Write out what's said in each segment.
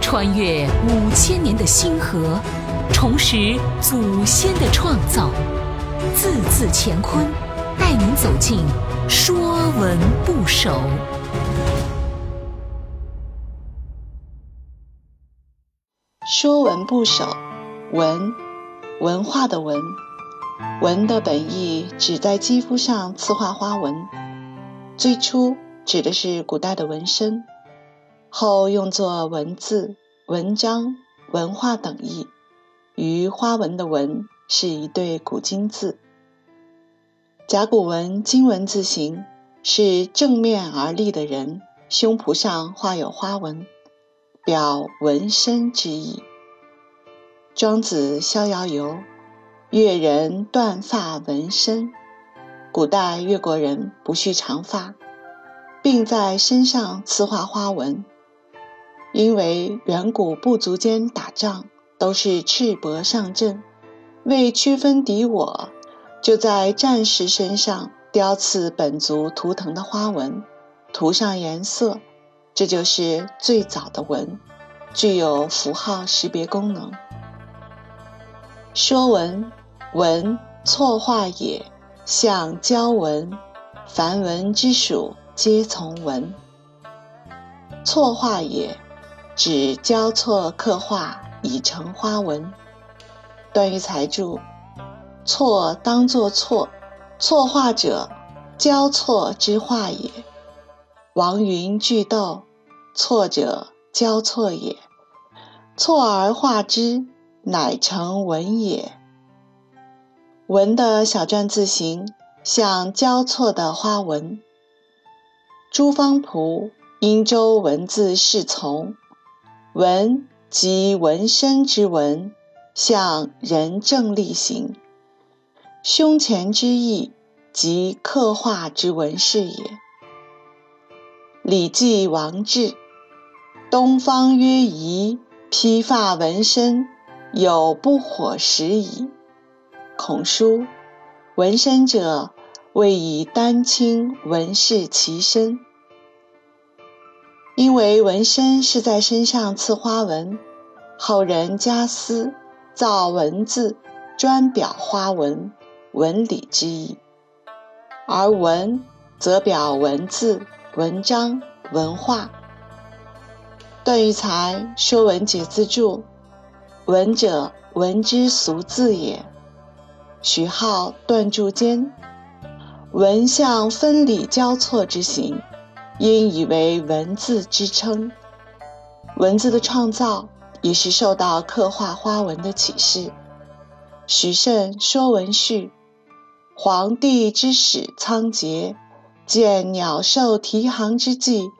穿越五千年的星河，重拾祖先的创造，字字乾坤，带您走进《说文不首》。《说文部首》文，文化的文。文的本意指在肌肤上刺画花纹，最初指的是古代的纹身，后用作文字、文章、文化等意。与花纹的纹是一对古今字。甲骨文金文字形是正面而立的人，胸脯上画有花纹，表纹身之意。庄子逍遥游。越人断发纹身，古代越国人不蓄长发，并在身上刺画花纹。因为远古部族间打仗都是赤膊上阵，为区分敌我，就在战士身上雕刺本族图腾的花纹，涂上颜色，这就是最早的纹，具有符号识别功能。说文。文错画也，象交文，凡文之属皆从文。错画也，指交错刻画已成花纹。段玉裁注：错当作错，错画者，交错之画也。王云句读：错者交错也，错而画之，乃成文也。文的小篆字形像交错的花纹。朱方璞《殷周文字侍从》：文即纹身之纹，向人正立行。胸前之意，即刻画之纹饰也。《礼记·王志》：东方曰夷，披发纹身，有不火食矣。孔书，纹身者谓以丹青纹饰其身。因为纹身是在身上刺花纹，后人加丝造文字，专表花纹、纹理之意。而文则表文字、文章、文化。段玉裁《说文解字注》：文者，文之俗字也。徐浩断注间，文象分理交错之形，因以为文字之称。文字的创造也是受到刻画花纹的启示。徐慎《说文序》：黄帝之始仓颉，见鸟兽啼行之际，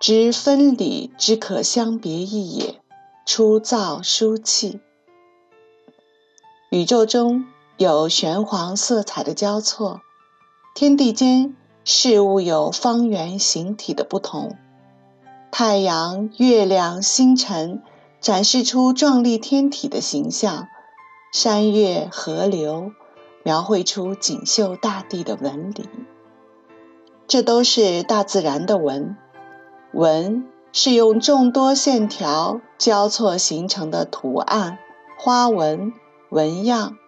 知分理之可相别异也，初造书契。宇宙中。有玄黄色彩的交错，天地间事物有方圆形体的不同，太阳、月亮、星辰展示出壮丽天体的形象，山岳、河流描绘出锦绣大地的纹理，这都是大自然的纹。纹是用众多线条交错形成的图案、花纹、纹样。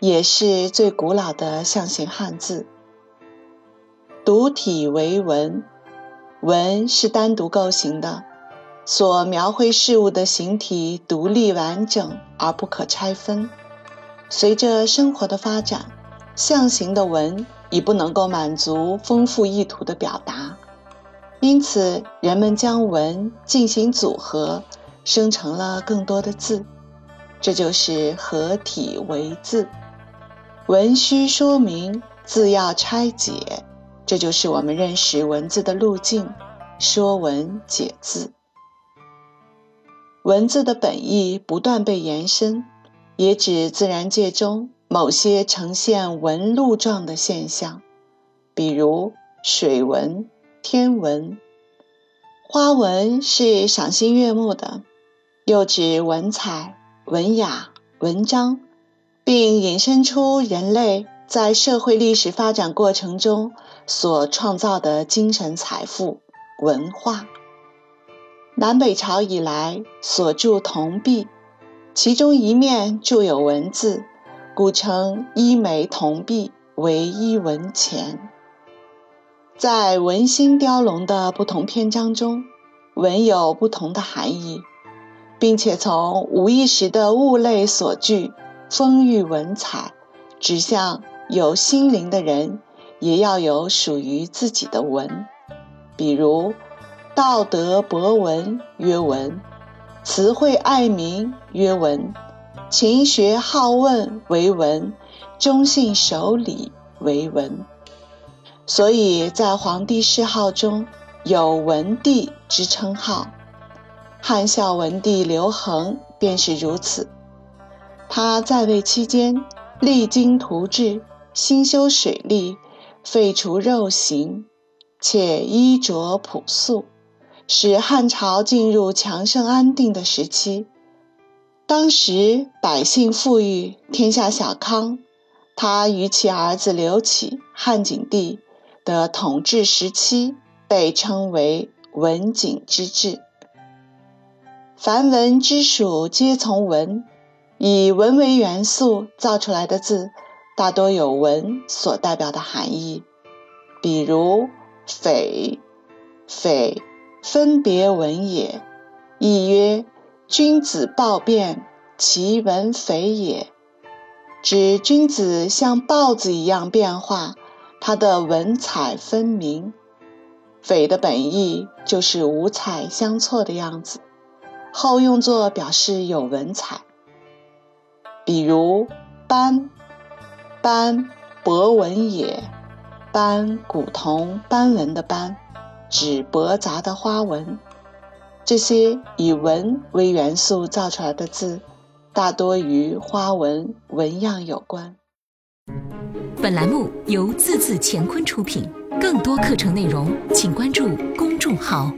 也是最古老的象形汉字。独体为文，文是单独构形的，所描绘事物的形体独立完整而不可拆分。随着生活的发展，象形的文已不能够满足丰富意图的表达，因此人们将文进行组合，生成了更多的字，这就是合体为字。文需说明，字要拆解，这就是我们认识文字的路径。说文解字，文字的本意不断被延伸，也指自然界中某些呈现纹路状的现象，比如水纹、天纹。花纹是赏心悦目的，又指文采、文雅、文章。并引申出人类在社会历史发展过程中所创造的精神财富——文化。南北朝以来所铸铜币，其中一面铸有文字，故称一枚铜币为一文钱。在文心雕龙的不同篇章中，文有不同的含义，并且从无意识的物类所具丰裕文采，指向有心灵的人也要有属于自己的文，比如。道德博文曰文，词汇爱民曰文，勤学好问为文，忠信守礼为文。所以在皇帝谥号中有文帝之称号。汉孝文帝刘恒便是如此。他在位期间，励精图治，兴修水利，废除肉刑，且衣着朴素。使汉朝进入强盛安定的时期。当时百姓富裕，天下小康。他与其儿子刘启、汉景帝的统治时期被称为文景之治。凡文之属皆从文，以文为元素造出来的字，大多有文所代表的含义，比如“匪”，“匪”。分别文也，亦曰君子豹变，其文匪也。指君子像豹子一样变化，他的文采分明。匪的本意就是五彩相错的样子，后用作表示有文采。比如斑，斑博文也，斑古铜斑纹的斑。指驳杂的花纹，这些以文为元素造出来的字，大多与花纹纹样有关。本栏目由字字乾坤出品，更多课程内容请关注公众号。